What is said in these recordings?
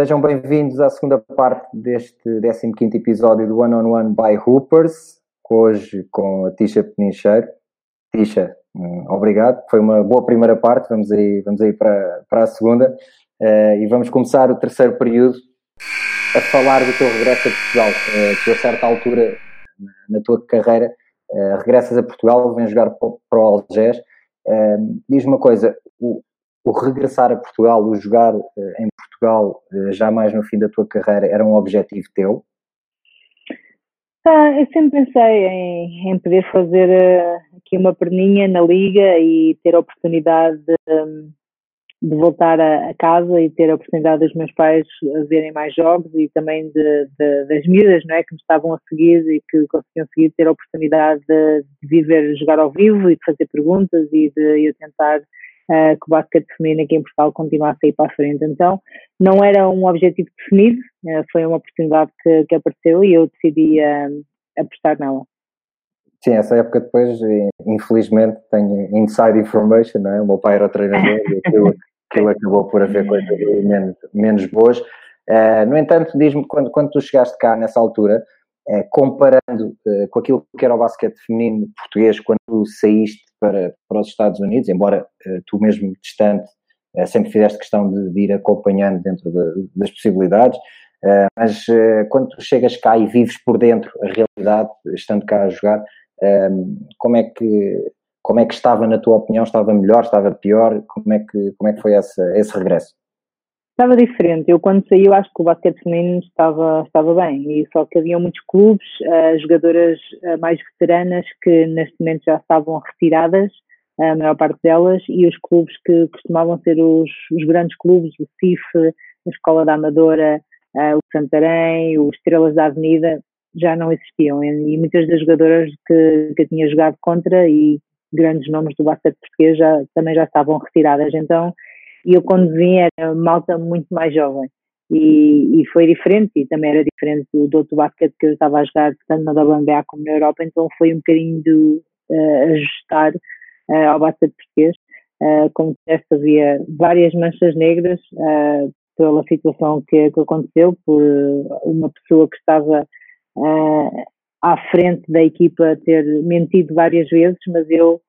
Sejam bem-vindos à segunda parte deste 15 episódio do One on One by Hoopers, hoje com a Tisha Penincheiro. Tisha, hum, obrigado, foi uma boa primeira parte, vamos aí, vamos aí para, para a segunda uh, e vamos começar o terceiro período a falar do teu regresso a Portugal. Uh, tu a certa altura na tua carreira uh, regressas a Portugal, vens jogar para, o Algés. Uh, Diz-me uma coisa, o, o regressar a Portugal, o jogar em Portugal, eh, já mais no fim da tua carreira, era um objetivo teu? Ah, eu sempre pensei em, em poder fazer uh, aqui uma perninha na liga e ter a oportunidade de, de voltar a, a, casa e ter a oportunidade dos meus pais a verem mais jogos e também de, de, das miúdas não é, que me estavam a seguir e que conseguiam seguir, ter a oportunidade de, de viver, jogar ao vivo e de fazer perguntas e de eu tentar uh, que o basquete feminino aqui em Portugal continuasse a ir para a frente. Então, não era um objetivo definido, uh, foi uma oportunidade que, que, apareceu e eu decidi uh, apostar nela. Sim, essa época depois, infelizmente, tenho inside information, não é? O meu pai era treinador e aquilo, aquilo acabou por haver coisas menos, menos boas. Uh, no entanto, diz-me, quando, quando tu chegaste cá nessa altura, uh, comparando uh, com aquilo que era o basquete feminino português, quando saíste para, para os Estados Unidos, embora uh, tu mesmo distante sempre fizeste questão de, de ir acompanhando dentro de, das possibilidades, mas quando tu chegas cá e vives por dentro a realidade, estando cá a jogar, como é que como é que estava na tua opinião? Estava melhor? Estava pior? Como é que como é que foi essa, esse regresso? Estava diferente. Eu quando saí, eu acho que o basquete feminino estava, estava bem. E só que havia muitos clubes, uh, jogadoras uh, mais veteranas que neste momento já estavam retiradas, a maior parte delas, e os clubes que costumavam ser os, os grandes clubes, o CIF, a Escola da Amadora, uh, o Santarém, os Estrelas da Avenida, já não existiam. E, e muitas das jogadoras que, que eu tinha jogado contra e grandes nomes do basquete português já, também já estavam retiradas. Então e eu vim era malta muito mais jovem e, e foi diferente e também era diferente do, do outro basquete que eu estava a jogar tanto na WNBA como na Europa, então foi um bocadinho de uh, ajustar uh, ao basquete português. Uh, como disseste, havia várias manchas negras pela situação que, que, aconteceu, por uma pessoa que estava à frente da equipa ter mentido várias vezes, mas eu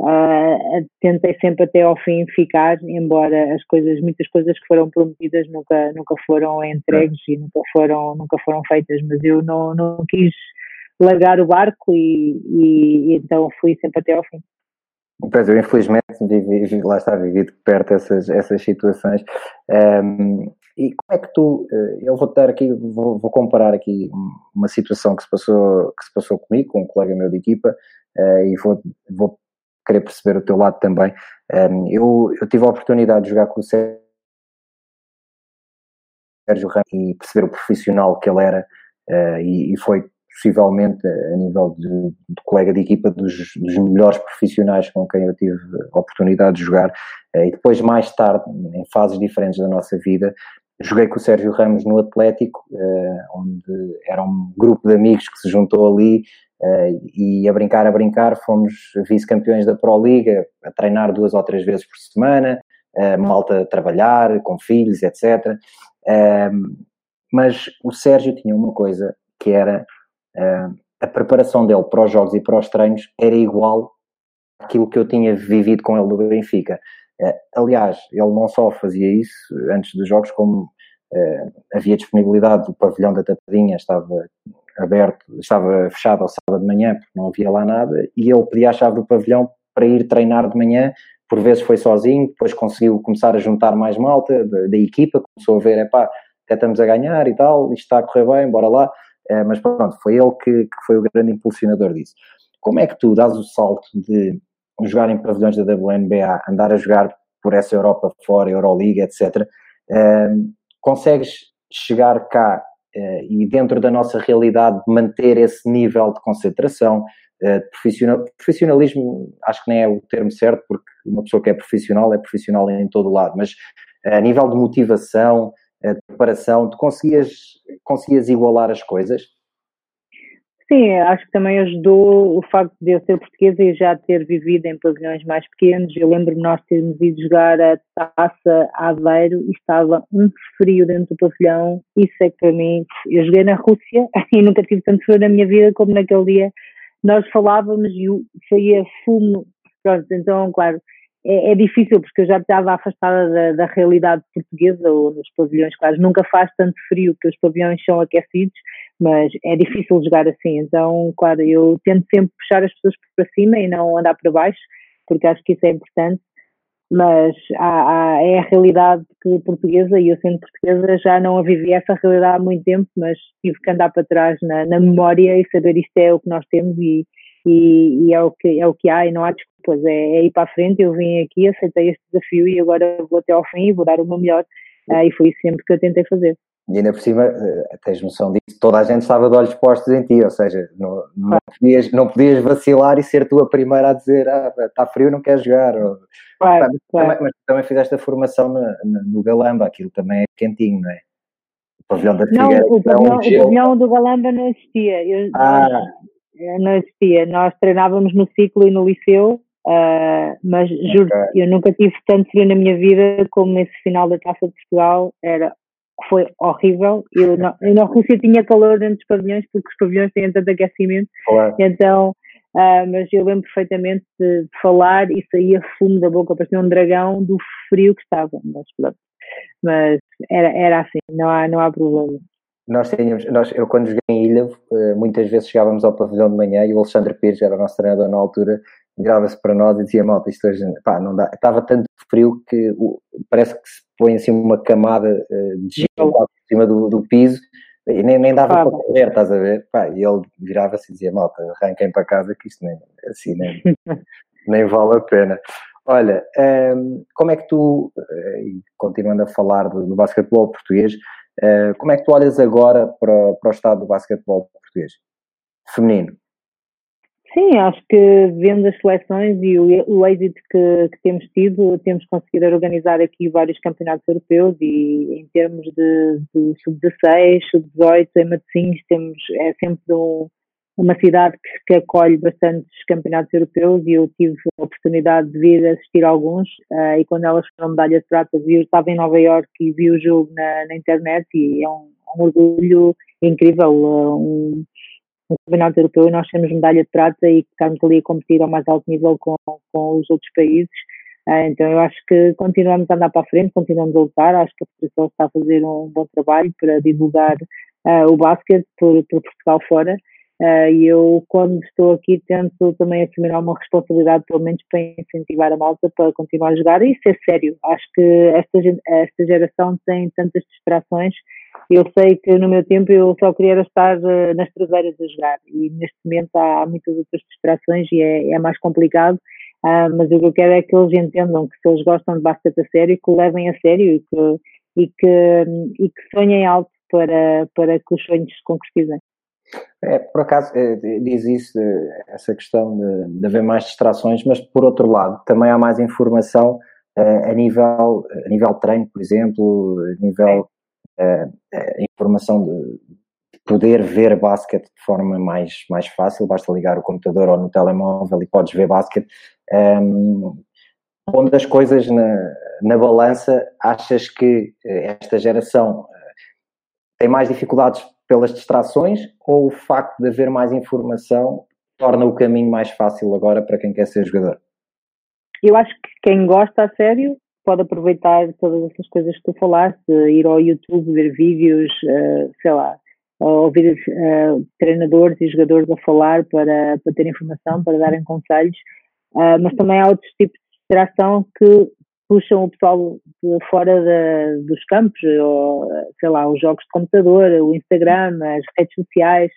Uh, tentei sempre até ao fim ficar, embora as coisas, muitas coisas que foram prometidas nunca, nunca foram entregues e nunca foram, nunca foram feitas, mas eu não, não quis largar o barco e, e, e então fui sempre até ao fim. Pois eu infelizmente vivi, lá está vivido perto essas, essas situações. Um, e como é que tu, eh, eu vou dar aqui, vou, vou, comparar aqui uma situação que se passou, que se passou comigo, com um colega meu de equipa, uh, e vou, vou querer perceber o teu lado também. Eu, eu tive a oportunidade de jogar com o Sérgio Ramos e perceber o profissional que ele era uh, e, e, foi possivelmente a nível de, de colega de equipa dos, dos, melhores profissionais com quem eu tive a oportunidade de jogar uh, e depois mais tarde em fases diferentes da nossa vida joguei com o Sérgio Ramos no Atlético uh, onde era um grupo de amigos que se juntou ali Uh, e a brincar, a brincar, fomos vice-campeões da Pro Liga, a treinar duas ou três vezes por semana, uh, malta a trabalhar, com filhos, etc. Mas o Sérgio tinha uma coisa que era a preparação dele para os jogos e para os treinos era igual àquilo que eu tinha vivido com ele no Benfica. Aliás, ele não só fazia isso antes dos jogos, como havia disponibilidade do pavilhão da Tapadinha, estava aberto, estava fechado ao sábado de manhã porque não havia lá nada e ele pedia a chave do pavilhão para ir treinar de manhã, por vezes foi sozinho, depois conseguiu começar a juntar mais malta da, da equipa, começou a ver, é pá, até estamos a ganhar e tal, isto está a correr bem, bora lá, é, mas pronto, foi ele que, que foi o grande impulsionador disso. Como é que tu dás o salto de jogar em pavilhões da WNBA, andar a jogar por essa Europa fora, Euroliga, etc., é, consegues chegar cá uh, e dentro da nossa realidade manter esse nível de concentração, uh, profissional, profissionalismo acho que nem é o termo certo, porque uma pessoa que é profissional é profissional em todo o lado, mas uh, a nível de motivação, de preparação, tu conseguias, conseguias igualar as coisas? Sim, acho que também ajudou o facto de eu ser portuguesa e já ter vivido em pavilhões mais pequenos. Eu lembro-me nós termos ido jogar a taça a Aveiro e estava um frio dentro do pavilhão. Isso é que para mim, eu joguei na Rússia e nunca tive tanto frio na minha vida como naquele dia. Nós falávamos e saía fumo. Pronto, então, claro, é, é, difícil porque eu já estava afastada da, da, realidade portuguesa ou nos pavilhões, claro, nunca faz tanto frio que os pavilhões são aquecidos, mas é difícil jogar assim, então, claro, eu tento sempre puxar as pessoas para cima e não andar para baixo, porque acho que isso é importante, mas há, há, é a realidade que, portuguesa e eu sendo portuguesa já não a vivi essa realidade há muito tempo, mas tive que andar para trás na, na memória e saber isto é o que nós temos e, e, e, é, o que, é o que há e não há desculpas, é, é ir para a frente, eu vim aqui, aceitei este desafio e agora vou até ao fim e vou dar o meu melhor uh, e foi isso sempre que eu tentei fazer. E ainda por cima, uh, tens noção disso, toda a gente estava de olhos postos em ti, ou seja, não, não, podias, não podias vacilar e ser tu a primeira a dizer ah, está frio, não queres jogar. Ou, claro, mas, claro. Também, mas também fizeste a formação no, no Galamba, aquilo também é quentinho, não é? O pavilhão da Figueira. Não, o pavilhão, o pavilhão do Galamba não existia. Eu, ah. Eh, não existia. Nós treinávamos no ciclo e no liceu, uh, mas juro, okay. eu nunca tive tanto frio na minha vida como nesse final da Taça de Portugal. Era, foi horrível. Eu, não, eu na Rússia tinha calor dentro dos pavilhões porque os pavilhões têm tanto aquecimento. Claro. Então, uh, mas eu lembro perfeitamente de, falar e saía fumo da boca, parecia um dragão do frio que estava. Mas, mas era, era assim, não há, não há problema nós tínhamos, nós, eu quando joguei em Ilha, eh, muitas vezes chegávamos ao pavilhão de manhã e o Alexandre Pires, era o nosso treinador na altura, virava-se para nós e dizia, malta, isto hoje, pá, não dá, estava tanto frio que parece que se põe assim uma camada uh, de gelo por cima do, do piso e nem, nem dava para correr, estás a ver? Pá, e ele virava-se e dizia, malta, arranquem para casa que isto nem, assim, nem, nem vale a pena. Olha, um, ehm, como é que tu, uh, continuando a falar do, do basquetebol português, Uh, como é que tu olhas agora para, para o estado do basquetebol português? Feminino. Sim, acho que vendo as seleções e o, o êxito que, que, temos tido, temos conseguido organizar aqui vários campeonatos europeus e em termos de, de sub-16, sub-18, em Matosinhos temos, é sempre um, uma cidade que, que, acolhe bastantes campeonatos europeus e eu tive a oportunidade de vir assistir alguns uh, e quando elas foram medalha de prata eu estava em Nova York e vi o jogo na, na internet e é um, um orgulho incrível uh, um, um, campeonato europeu e nós temos medalha de prata e estamos ali a competir ao mais alto nível com, com os outros países uh, então eu acho que continuamos a andar para a frente, continuamos a lutar, acho que a Federação está a fazer um bom trabalho para divulgar o basquete por, por Portugal fora Uh, e eu, quando estou aqui, tento também assumir alguma responsabilidade, pelo menos para incentivar a malta para continuar a jogar e ser sério. Acho que esta, esta geração tem tantas distrações. Eu sei que no meu tempo eu só queria estar uh, nas traseiras a jogar e neste momento há, muitas outras distrações e é, é mais complicado. Uh, mas o que eu quero é que eles entendam que se eles gostam de basquete a sério, que o levem a sério e que, e que, e que sonhem alto para, para que os sonhos se concretizem. É, por acaso, é, diz isso, é, essa questão de, de, haver mais distrações, mas por outro lado, também há mais informação é, a, nível, a nível treino, por exemplo, a nível informação de poder ver basquete de forma mais, mais fácil, basta ligar o computador ou no telemóvel e podes ver basquete. Um, pondo as coisas na, na balança, achas que esta geração tem mais dificuldades pelas distrações ou o facto de haver mais informação torna o caminho mais fácil agora para quem quer ser jogador? Eu acho que quem gosta a sério pode aproveitar todas essas coisas que tu falaste, ir ao YouTube, ver vídeos, uh, sei lá, ouvir uh, treinadores e jogadores a falar para, para ter informação, para darem conselhos, uh, mas também há outros tipos de distração que puxam o pessoal fora dos campos, ou, sei lá, os jogos de computador, o Instagram, as redes sociais.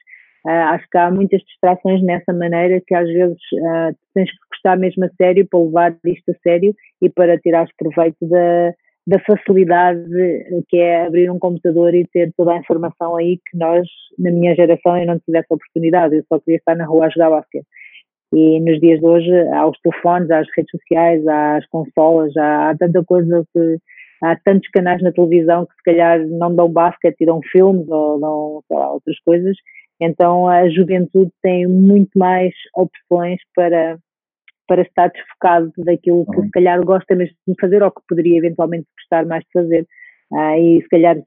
Uh, acho que há muitas distrações nessa maneira que às vezes uh, tens que gostar mesmo a sério para levar isto a sério e para tirar proveito da, da facilidade que é abrir um computador e ter toda a informação aí que nós, na minha geração, eu não tivesse a oportunidade, eu só queria estar na rua a jogar basquete. E nos dias de hoje há os telefones, há as redes sociais, há as consolas, há, há tanta coisa que há tantos canais na televisão que se calhar não dão basquete e dão filmes ou dão lá, outras coisas Então a juventude tem muito mais opções para, para estar desfocado daquilo que uhum. se calhar gosta mesmo de fazer ou que poderia eventualmente gostar mais de fazer. Ah, e se calhar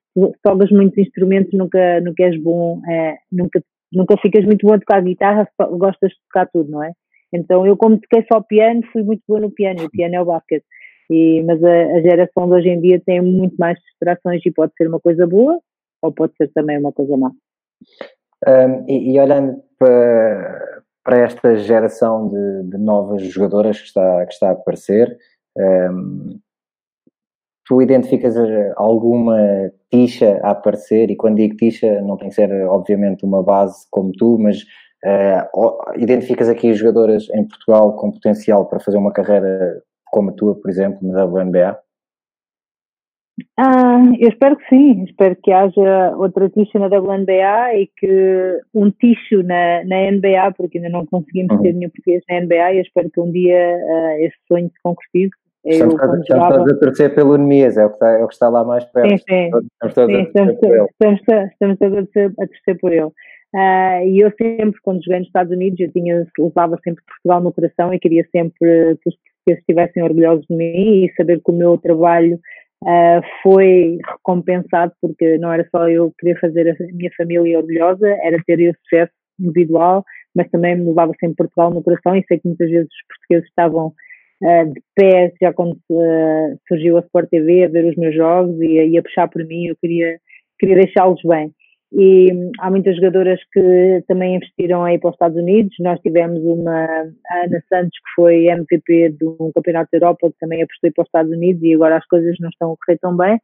tocas muitos instrumentos nunca, nunca és bom, é, nunca, nunca ficas muito bom a tocar guitarra, gostas de tocar tudo, não é? Então eu como toquei só piano, fui muito boa no piano, o piano é o basquete. E, mas a, a, geração de hoje em dia tem muito mais distrações e pode ser uma coisa boa ou pode ser também uma coisa má. Um, e, e, olhando para, para esta geração de, de, novas jogadoras que está, que está a aparecer, um, tu identificas eh, alguma ticha a aparecer, e quando digo ticha não tem que ser obviamente uma base como tu, mas uh, identificas aqui jogadoras em Portugal com potencial para fazer uma carreira como a tua, por exemplo, na WNBA? Ah, eu espero que sim, espero que haja outra ticho na WNBA e que um ticho na, na NBA, porque ainda não conseguimos uhum. ter nenhum português na NBA e eu espero que um dia uh, esse sonho se concretize. Estamos, eu, a, estamos a torcer pelo Nemias, é o, que está, é o que está lá mais perto. Sim, sim. Estamos, sim, estamos, estamos, estamos, a, torcer, a torcer por ele. Uh, e eu sempre, quando joguei nos Estados Unidos, eu tinha, levava sempre Portugal no coração e queria sempre que os portugueses estivessem orgulhosos de mim e saber que o meu trabalho uh, foi recompensado, porque não era só eu querer fazer a minha família orgulhosa, era ter esse sucesso individual, mas também me levava sempre Portugal no coração e sei que muitas vezes os portugueses estavam uh, de pé já quando uh, surgiu a Sport TV a ver os meus jogos e, e a puxar por mim, eu queria, queria deixá-los bem e hum, há muitas jogadoras que também investiram aí para os Estados Unidos. Nós tivemos uma, a Ana Santos, que foi MVP de um campeonato da Europa, que também apostou para os Estados Unidos e agora as coisas não estão a correr tão bem.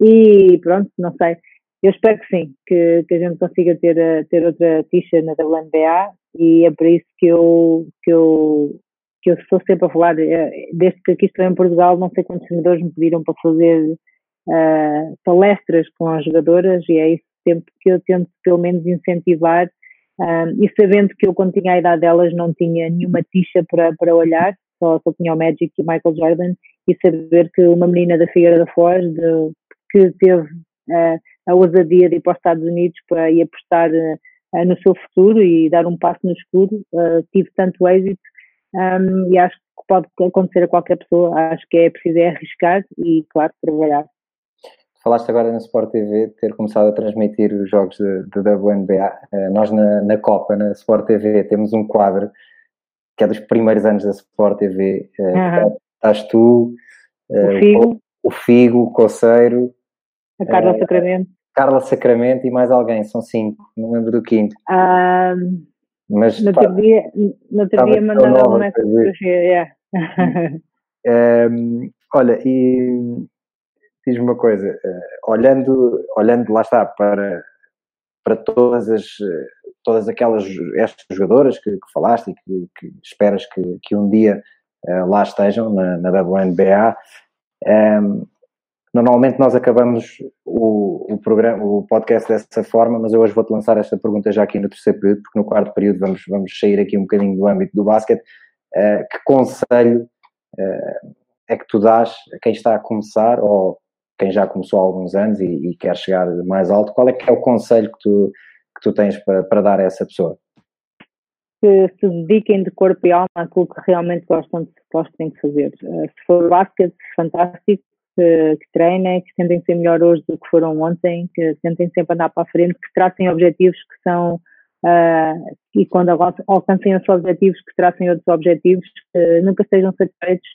E pronto, não sei. Eu espero que sim, que, que a gente consiga ter, ter outra tixa na WNBA e é por isso que eu, que eu, que eu estou sempre a falar. Eh, desde que aqui estou em Portugal, não sei quantos senadores me pediram para fazer uh, palestras com as jogadoras e é isso sempre que eu tento pelo menos incentivar um, e sabendo que eu quando tinha a idade delas não tinha nenhuma tixa para, para olhar, só, só tinha o Magic e o Michael Jordan e saber que uma menina da Figueira da Foz de, que teve uh, a ousadia de ir para os Estados Unidos para ir apostar uh, no seu futuro e dar um passo no escuro, uh, tive tanto êxito um, e acho que pode acontecer a qualquer pessoa, acho que é preciso é arriscar e, claro, trabalhar. Falaste agora na Sport TV ter começado a transmitir os jogos da WNBA. Uh, nós na, na, Copa, na Sport TV, temos um quadro que é dos primeiros anos da Sport TV. Uh, uhum. Estás tu, uh, o, Figo. O, Figo, o Coceiro, a Carla Sacramento. Carla Sacramento e mais alguém, são cinco, não lembro do quinto. Um, Mas, no outro dia, no outro dia mandaram uma fotografia, yeah. um, olha, e diz-me uma coisa, uh, olhando, olhando lá está para, para todas as todas aquelas estas jogadoras que, que falaste e que, que, esperas que, que um dia uh, lá estejam na, na WNBA, um, ehm, normalmente nós acabamos o, o, programa, o podcast dessa forma, mas eu hoje vou-te lançar esta pergunta já aqui no terceiro período, porque no quarto período vamos, vamos sair aqui um bocadinho do âmbito do basquete. Uh, que conselho uh, é que tu dás a quem está a começar ou quem já começou há alguns anos e, e quer chegar mais alto, qual é que é o conselho que tu, que tu tens para, para dar a essa pessoa? Que se dediquem de corpo e alma àquilo que realmente gostam de, de fazer. Eh, se for basquete, fantástico, que, que treinem, que tentem ser melhor hoje do que foram ontem, que tentem sempre andar para a frente, que tracem objetivos que são uh, e quando alcancem esses objetivos, que tracem outros objetivos, que nunca sejam satisfeitos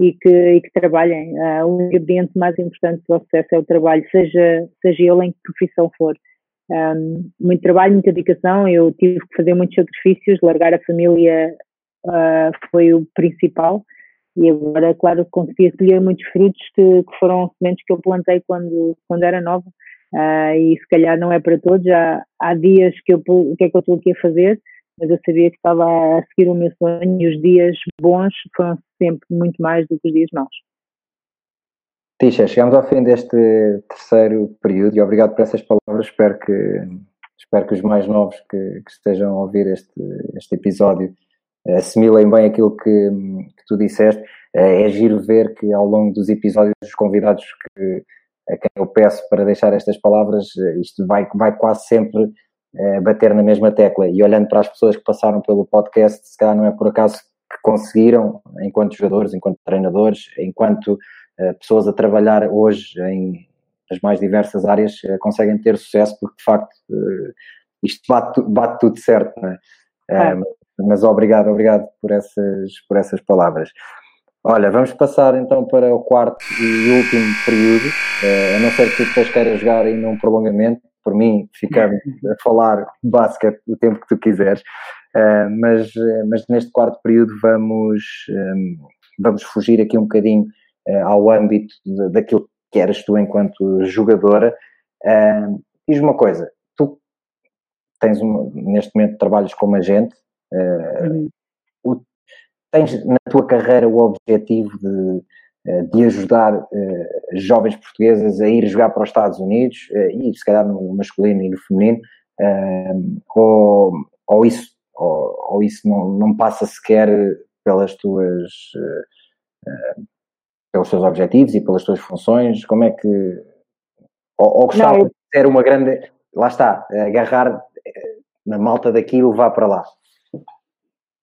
e que, e que trabalhem. Uh, o ingrediente mais importante do sucesso é o trabalho, seja, seja ele em que profissão for. Um, muito trabalho, muita dedicação, eu tive que fazer muitos sacrifícios, largar a família uh, foi o principal. E agora, claro, consegui colher muitos frutos que, que, foram sementes que eu plantei quando, quando era nova. Uh, e se calhar não é para todos, há dias que eu, o que é que eu estou aqui a fazer, mas eu sabia que estava a seguir o meu sonho e os dias bons foram sempre muito mais do que os dias maus. Tisha, chegamos ao fim deste terceiro período e obrigado por essas palavras. Espero que, espero que os mais novos que, que estejam a ouvir este, este episódio assimilem bem aquilo que, que tu disseste. É, é giro ver que ao longo dos episódios, os convidados que, a quem eu peço para deixar estas palavras, isto vai, vai quase sempre uh, bater na mesma tecla. E olhando para as pessoas que passaram pelo podcast, se calhar não é por acaso que conseguiram, enquanto jogadores, enquanto treinadores, enquanto uh, pessoas a trabalhar hoje em as mais diversas áreas, conseguem ter sucesso, porque de facto isto bate, bate tudo certo, não é? É, mas obrigado, obrigado por essas, por essas palavras. Olha, vamos passar então para o quarto e último período, a não ser que tu depois queiras jogar ainda um prolongamento, por mim ficamos a falar basquete o tempo que tu quiseres, uh, mas, uh, mas neste quarto período vamos, um, vamos fugir aqui um bocadinho ao âmbito de, daquilo que eras tu enquanto jogadora. Diz-me uma coisa, tu tens um, neste momento trabalhas como agente, uhum. tens na tua carreira o objetivo de, de ajudar uh, jovens portuguesas a ir jogar para os Estados Unidos, uh, e se calhar no masculino e no feminino, ou, ou isso, ou, ou, isso não, não passa sequer pelas tuas pelos teus objetivos e pelas tuas funções, como é que ou, ou gostava de ser uma grande lá está, agarrar na malta daquilo vá para lá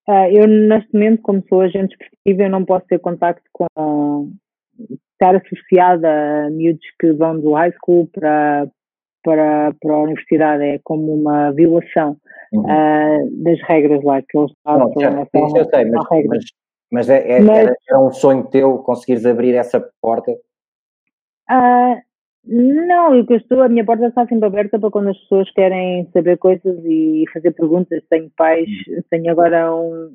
Uh, eu, neste momento, como sou agente esportivo, eu não posso ter contacto com. estar associada a miúdos que vão do high school para, para, para a universidade. É como uma violação uhum. uh, das regras lá que eles fazem. Isso eu sei, mas, mas, mas, é, é, mas, era, era, um sonho teu conseguires abrir essa porta? Uh, não, eu estou, a minha porta está sempre aberta para quando as pessoas querem saber coisas e fazer perguntas. Tenho pais, tenho agora um,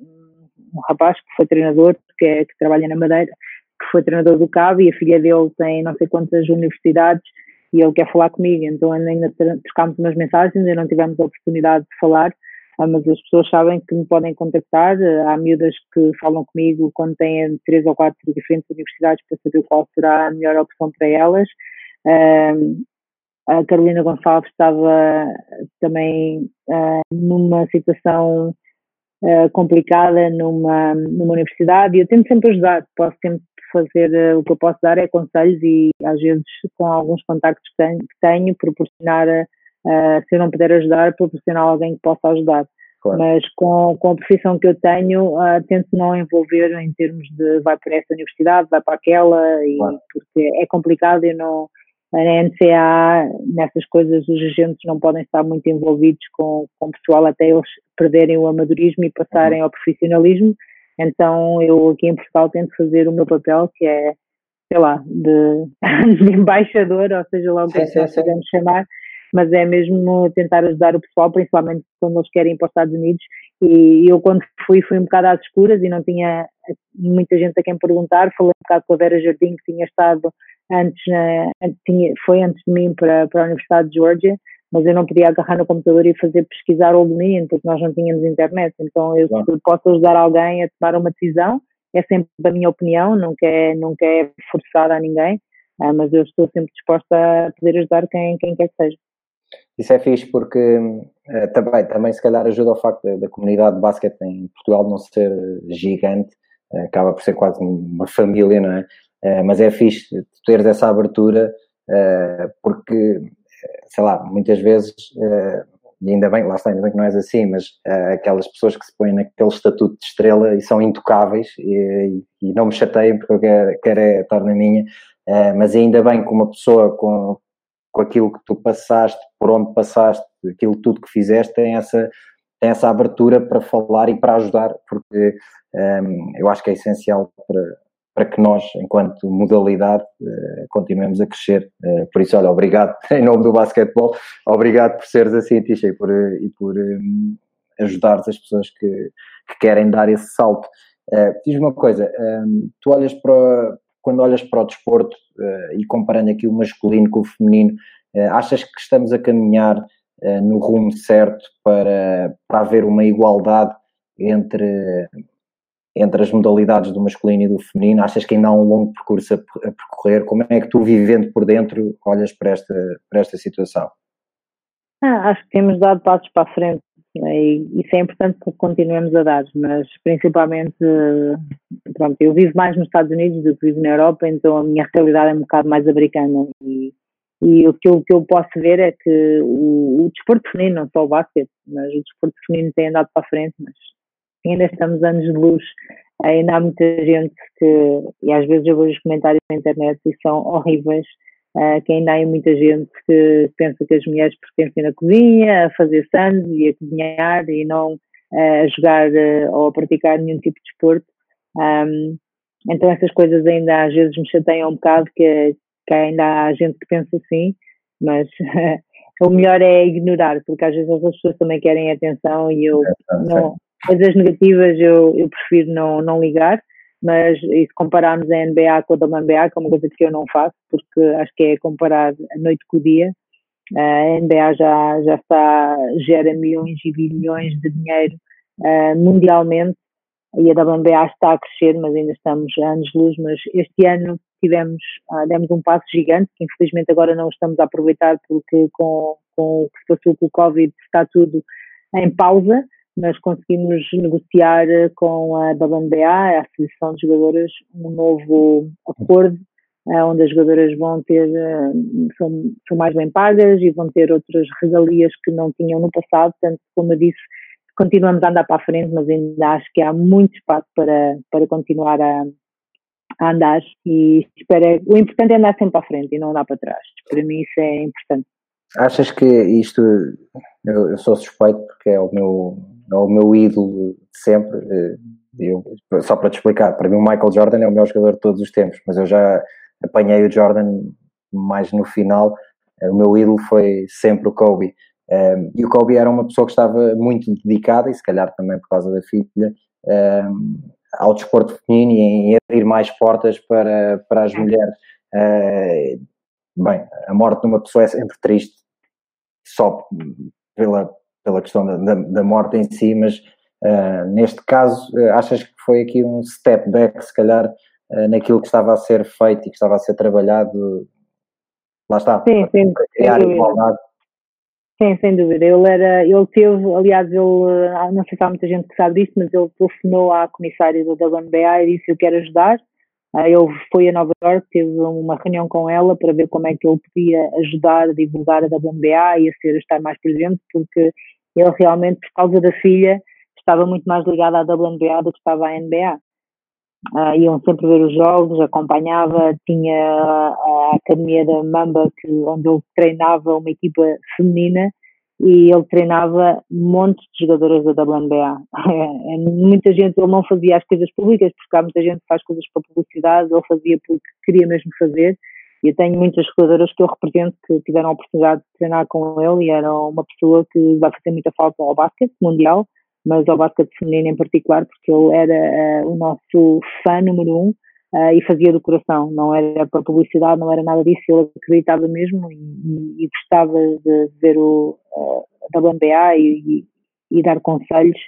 um rapaz que foi treinador, que, é, que trabalha na Madeira, que foi treinador do Cabo e a filha dele tem não sei quantas universidades e ele quer falar comigo. Então ainda trocámos umas mensagens, ainda não tivemos a oportunidade de falar, ah, mas as pessoas sabem que me podem contactar. Há miúdas que falam comigo quando têm três ou quatro diferentes universidades para saber qual será a melhor opção para elas a Carolina Gonçalves estava também uh, numa situação uh, complicada numa, numa universidade e eu tento sempre ajudar, posso sempre fazer, uh, o que eu posso dar é conselhos e às vezes com alguns contactos que tenho, que tenho proporcionar, se eu não puder ajudar, proporcionar alguém que possa ajudar. Claro. Mas com, com a profissão que eu tenho, tento não envolver em termos de vai para essa universidade, vai para aquela, e, claro. porque é complicado, eu não, na NCA, nessas coisas, os agentes não podem estar muito envolvidos com, com o pessoal até eles perderem o amadorismo e passarem uhum. ao profissionalismo. Então, eu aqui em Portugal tento fazer o meu papel, que é, sei lá, de, de embaixador, ou seja, logo o que nós podemos chamar, mas é mesmo tentar ajudar o pessoal, principalmente quando eles querem ir para os Estados Unidos. E eu, quando fui, fui um bocado às escuras e não tinha muita gente a quem perguntar. Falei um bocado com a Vera Jardim, que tinha estado antes, tinha, foi antes de mim para, para a Universidade de Georgia, mas eu não podia agarrar no computador e fazer pesquisar o domínio, porque nós não tínhamos internet. Então, eu claro. posso ajudar alguém a tomar uma decisão, é sempre a minha opinião, nunca é, nunca é forçada a ninguém, ah, mas eu estou sempre disposta a poder ajudar quem, quem quer que seja. Isso é fixe porque uh, também, também se calhar ajuda ao facto da, da comunidade de basquete em Portugal não ser gigante, uh, acaba por ser quase uma família, não é? Eh, mas é fixe teres essa abertura, porque, sei lá, muitas vezes, e ainda bem, lá está, ainda bem que não és assim, mas aquelas pessoas que se põem naquele estatuto de estrela e são intocáveis, e, e não me chateiem porque eu quero, quero é estar na minha, mas ainda bem que uma pessoa com, com aquilo que tu passaste, por onde passaste, aquilo tudo que fizeste, tem essa, tem essa abertura para falar e para ajudar, porque um, eu acho que é essencial para, para que nós, enquanto modalidade, uh, continuemos a crescer. Uh, por isso, olha, obrigado em nome do basquetebol, obrigado por seres assim, Tisha, e por, e por um, as pessoas que, que, querem dar esse salto. Uh, diz uma coisa, um, tu olhas para, quando olhas para o desporto e comparando aqui o masculino com o feminino, achas que estamos a caminhar no rumo certo para, para haver uma igualdade entre entre as modalidades do masculino e do feminino? Achas que ainda há um longo percurso a, a percorrer? Como é que tu, vivendo por dentro, olhas para esta, para esta situação? Ah, acho que temos dado passos para a frente? E isso é importante que continuemos a dar, mas principalmente, pronto, eu vivo mais nos Estados Unidos do que vivo na Europa, então a minha realidade é um bocado mais americana e, E o que eu, que eu posso ver é que o, o desporto feminino, não só o basquete, mas o desporto feminino tem andado para a frente, mas ainda estamos anos de luz. Ainda há muita gente que, e às vezes eu vejo os comentários na internet e são horríveis, uh, que ainda há muita gente que pensa que as mulheres pertencem na cozinha, a fazer sandes e a cozinhar e não uh, a jogar uh, ou a praticar nenhum tipo de desporto. Um, então essas coisas ainda às vezes me chateiam um bocado, que, que ainda há gente que pensa assim, mas o melhor é ignorar, porque às vezes as pessoas também querem atenção e eu é, não, coisas negativas eu, eu prefiro não, não ligar, mas e se compararmos a NBA com a WNBA, que é uma coisa que eu não faço, porque acho que é comparar a noite com o dia, a NBA já, já está, gera milhões e bilhões de dinheiro uh, mundialmente e a WNBA está a crescer, mas ainda estamos a anos de luz, mas este ano tivemos, uh, demos um passo gigante, que infelizmente agora não estamos a aproveitar porque com, com o que se passou com o Covid está tudo em pausa, mas conseguimos negociar eh, com a WNBA, a Associação de Jogadoras, um novo acordo eh, onde as jogadoras vão ter, eh, são, são mais bem pagas e vão ter outras regalias que não tinham no passado, portanto, como eu disse, continuamos a andar para a frente, mas ainda acho que há muito espaço para, para continuar a, a andar. E o importante é andar sempre para a frente e não andar para trás, para mim isso é importante. Achas que isto, eu, eu sou suspeito porque é o meu é o meu ídolo de sempre. Eh, eu, só para te explicar, para mim o Michael Jordan é o melhor jogador de todos os tempos, mas eu já apanhei o Jordan mais no final. Eh, o meu ídolo foi sempre o Kobe. Um, e o Kobe era uma pessoa que estava muito dedicada, e se calhar também por causa da filha, um, ao desporto feminino e em abrir mais portas para, para as mulheres. Uh, bem, a morte de uma pessoa é sempre triste, só pela, pela questão da, da, da morte em si, mas uh, neste caso, uh, achas que foi aqui um step back, se calhar, uh, naquilo que estava a ser feito e que estava a ser trabalhado? Lá está, sim, sim, criar igualdade. Sim, sem dúvida. Ele era, ele teve, aliás, ele, não sei se há muita gente que sabe disso, mas ele telefonou à comissária da WNBA e disse eu quero ajudar. Ele foi a Nova York, teve uma reunião com ela para ver como é que ele podia ajudar a divulgar a WNBA e a ser a estar mais presente, porque ele realmente, por causa da filha, estava muito mais ligado à WNBA do que estava à NBA. Uh, ah, iam sempre ver os jogos, acompanhava, tinha a academia da Mamba, que, onde ele treinava uma equipa feminina e ele treinava montes de jogadoras da WNBA. É, muita gente, ele não fazia as coisas públicas, porque há muita gente que faz coisas para publicidade, ele fazia porque queria mesmo fazer, eu tenho muitas jogadoras que eu represento que tiveram a oportunidade de treinar com ele e era uma pessoa que vai fazer muita falta ao basquete mundial, mas ao basquete feminino em particular, porque ele era uh, o nosso fã número um uh, e fazia do coração, não era para publicidade, não era nada disso, ele acreditava mesmo e, e, e gostava de ver o uh, a WNBA e, e, dar conselhos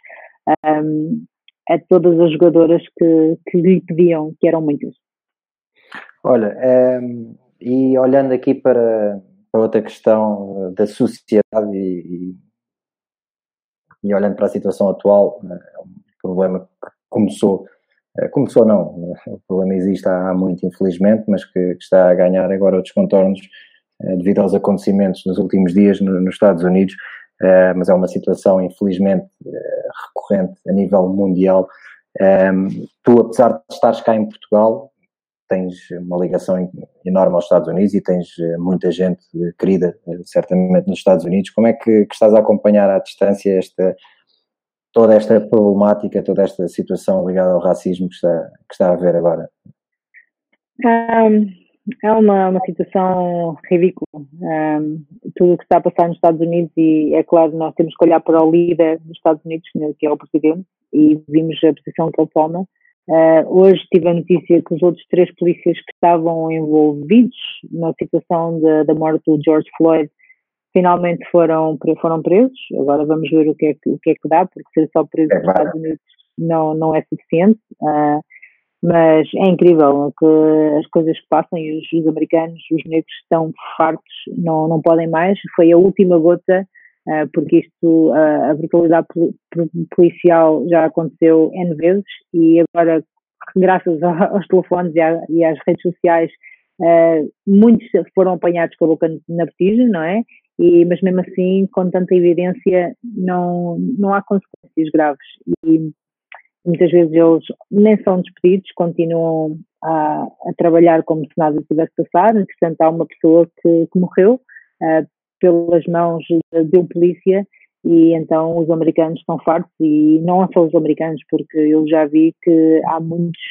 um, a todas as jogadoras que, que lhe pediam, que eram muitas. Olha, um, e olhando aqui para, para outra questão da sociedade e, e, olhando para a situação atual, é um problema que começou, eh, começou não, o problema existe há, muito infelizmente, mas que, que está a ganhar agora outros contornos eh, devido aos acontecimentos dos últimos dias nos Estados Unidos, eh, mas é uma situação infelizmente recorrente a nível mundial. Tu, apesar de estares cá em Portugal, tens uma ligação enorme aos Estados Unidos e tens eh, muita gente querida, eh, certamente, nos Estados Unidos. Como é que, que estás a acompanhar à distância esta, toda esta problemática, toda esta situação ligada ao racismo que está, que está a haver agora? É uma, uma situação ridícula. Tudo o que está a passar nos Estados Unidos, e é claro, nós temos que olhar para o líder dos Estados Unidos, que é o presidente, e vimos a posição que ele toma Uh, hoje tive a notícia que os outros três polícias que estavam envolvidos na situação da morte do George Floyd finalmente foram, foram presos. Agora vamos ver o que é que, o que, é que dá, porque ser só preso é nos Estados Unidos não, não é suficiente. Uh, mas é incrível que as coisas que passam e os, os, americanos, os negros estão fartos, não, não podem mais. Foi a última gota, porque isto, uh, a brutalidade policial já aconteceu N vezes e agora, graças aos telefones e, às redes sociais, uh, muitos foram apanhados com a boca na botija, não é? E, mas mesmo assim, com tanta evidência, não, não há consequências graves. E muitas vezes eles nem são despedidos, continuam a, a trabalhar como se nada tivesse passado. Entretanto, há uma pessoa que, que morreu uh, pelas mãos de, um polícia e então os americanos estão fartos e não só os americanos, porque eu já vi que há muitos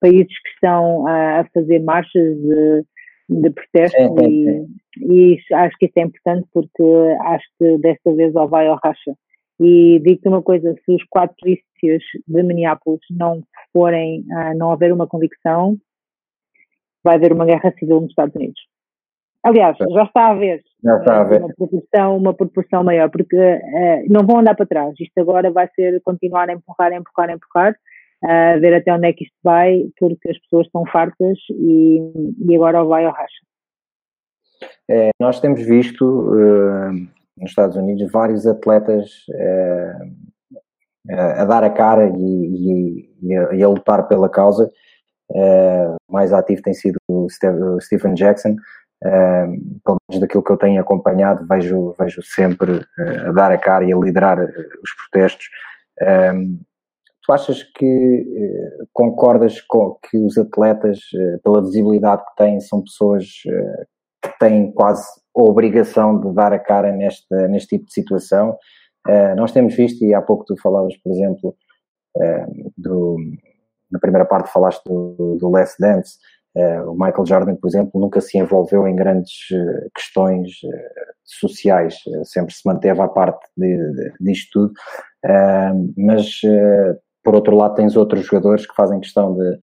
países que estão a, a fazer marchas de, de protesto é, e, e, acho que isso é importante porque acho que desta vez ou vai ou racha. E digo-te uma coisa, se os quatro polícias de Minneapolis não forem, uh, não houver uma convicção, vai haver uma guerra civil nos Estados Unidos. Aliás, já está a haver. Está a. Uma proporção, uma proporção maior, porque uh, não vão andar para trás. Isto agora vai ser continuar a empurrar, a empurrar, a empurrar, a uh, ver até onde é que isto vai, porque as pessoas estão fartas e, e agora vai ao racha. É, nós temos visto uh, nos Estados Unidos vários atletas a dar a cara e, e, e, a, e, a, lutar pela causa. mais ativo tem sido o Stephen Jackson, Pelo menos daquilo que eu tenho acompanhado, vejo, vejo sempre uh, a dar a cara e a liderar uh, os protestos. tu achas que concordas com que os atletas, pela visibilidade que têm, são pessoas que têm quase a obrigação de dar a cara neste, neste tipo de situação? nós temos visto, e há pouco tu falavas, por exemplo, do, na primeira parte falaste do, do Last Dance, o Michael Jordan, por exemplo, nunca se envolveu em grandes uh, questões uh, sociais, sempre se manteve à parte de, de, disto tudo, mas por outro lado tens outros jogadores que fazem questão de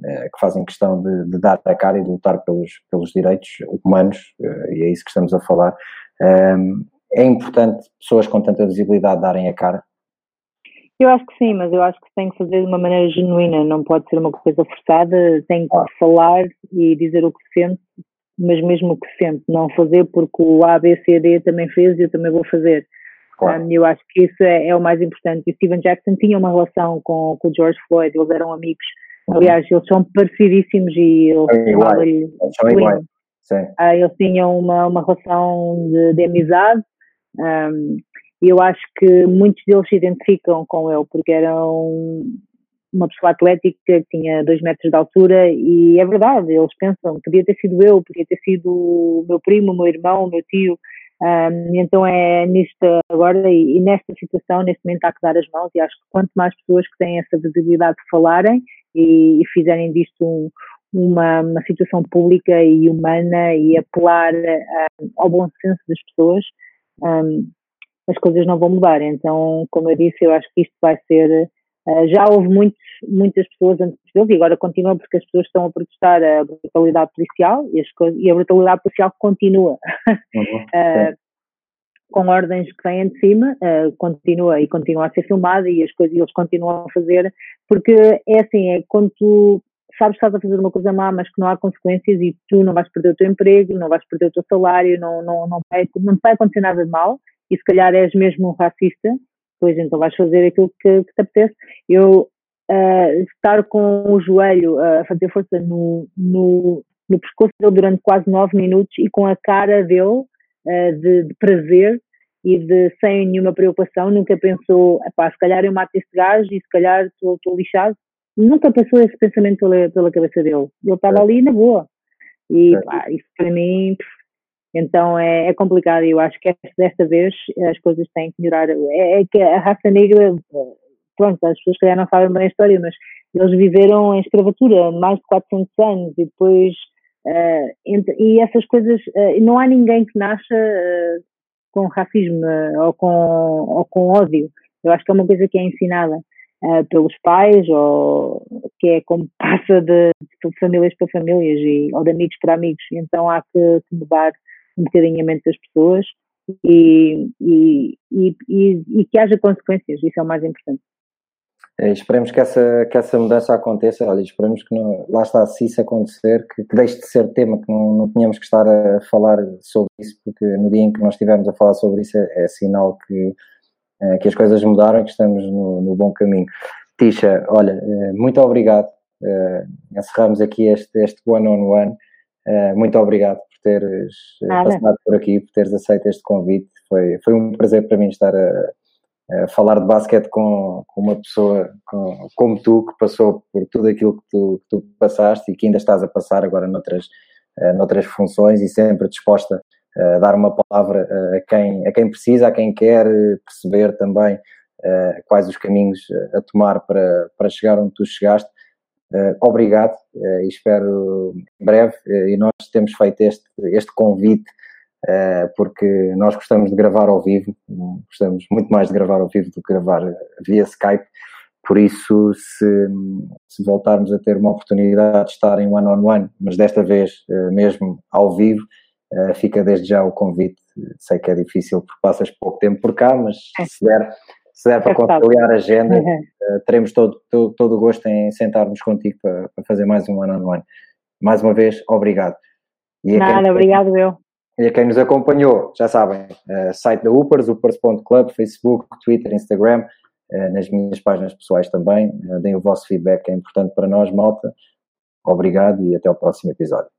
que fazem questão de, de, dar a cara e de lutar pelos, pelos direitos humanos, e é isso que estamos a falar. é importante pessoas com tanta visibilidade darem a cara, eu acho que sim, mas eu acho que tem que fazer de uma maneira genuína, não pode ser uma coisa forçada, tem que falar e dizer o que sente, mas mesmo o que sente, não fazer porque o A, B, C, D também fez e eu também vou fazer. Claro. Um, eu acho que isso é, é, o mais importante. E Steven Jackson tinha uma relação com, com o George Floyd, eles eram amigos. Uhum. Aliás, eles são parecidíssimos e eles são iguais. Uh, eles tinham uma, uma relação de, de amizade. Um, e eu acho que muitos deles se identificam com ele, porque eram uma pessoa atlética tinha dois metros de altura e é verdade, eles pensam, podia ter sido eu, podia ter sido o meu primo, o meu irmão, o meu tio, um, então é nisto agora e, e, nesta situação, neste momento há que dar as mãos e acho que quanto mais pessoas que têm essa visibilidade de falarem e, e fizerem disto um, uma, uma, situação pública e humana e apelar um, ao bom senso das pessoas, as coisas não vão mudar. Então, como eu disse, eu acho que isto vai ser. Uh, já houve muitos, muitas pessoas antes deles e agora continua porque as pessoas estão a protestar a brutalidade policial e, coisas, e a brutalidade policial continua. Uhum. uh, com ordens que vêm de cima, uh, continua e continua a ser filmada e as coisas eles continuam a fazer, porque é assim, é quando tu sabes que estás a fazer uma coisa má, mas que não há consequências e tu não vais perder o teu emprego, não vais perder o teu salário, não, não, não, vai, não vai acontecer nada de mal, e se calhar és mesmo um racista, pois então vais fazer aquilo que, que te apetece. Eu uh, estar com o joelho uh, a fazer força no, no, no, pescoço dele durante quase nove minutos e com a cara dele uh, de, de, prazer e de sem nenhuma preocupação, nunca pensou, se calhar eu mato este gajo e se calhar estou lixado. Nunca pensou esse pensamento pela, pela cabeça dele. Ele estava é. ali na boa. E pá, isso para mim então é, é complicado e eu acho que desta vez as coisas têm que melhorar. É, é, que a raça negra, pronto, as pessoas que não sabem bem a história, mas eles viveram em escravatura mais de 400 anos e depois. Uh, entre, e essas coisas, uh, não há ninguém que nasça uh, com racismo ou, com, ou com ódio. Eu acho que é uma coisa que é ensinada pelos pais, ou que é como passa de, de famílias para famílias e, ou de amigos para amigos. Então há que, que mudar um bocadinho a mente das pessoas e, e, e, e, que haja consequências, isso é o mais importante. É, esperemos que essa, que essa mudança aconteça, olha, esperemos que não, lá está, se isso acontecer, que, que deixe de ser tema, que não, não tenhamos que estar a falar sobre isso, porque no dia em que nós estivermos a falar sobre isso é, é sinal que, é, que as coisas mudaram e que estamos no, no bom caminho. Tisha, olha, eh, muito obrigado. Uh, encerramos aqui este, este one-on-one. -on -one. muito obrigado teres Nada. passado por aqui, por teres aceito este convite. Foi, foi um prazer para mim estar a, a falar de basquete com, com uma pessoa com, como tu, que passou por tudo aquilo que tu, que tu, passaste e que ainda estás a passar agora noutras, noutras funções e sempre disposta a dar uma palavra a quem, a quem precisa, a quem quer perceber também quais os caminhos a tomar para, para chegar onde tu chegaste. Uh, obrigado uh, e espero em breve. Uh, e nós temos feito este, este convite porque nós gostamos de gravar ao vivo, gostamos muito mais de gravar ao vivo do que gravar via Skype. Por isso, se, se voltarmos a ter uma oportunidade de estar em one-on-one, -on -one, mas desta vez mesmo ao vivo, fica desde já o convite. Sei que é difícil porque passas pouco tempo por cá, mas é. se der se der para é conciliar a agenda, uhum. uh, teremos todo, todo, todo, o gosto em sentarmos contigo para, para fazer mais um ano on one. Mais uma vez, obrigado. E Nada, quem, obrigado eu. E a quem nos acompanhou, já sabem, uh, site da Upers, upers.club, Facebook, Twitter, Instagram, uh, nas minhas páginas pessoais também. deem o vosso feedback, é importante para nós, malta. Obrigado e até o próximo episódio.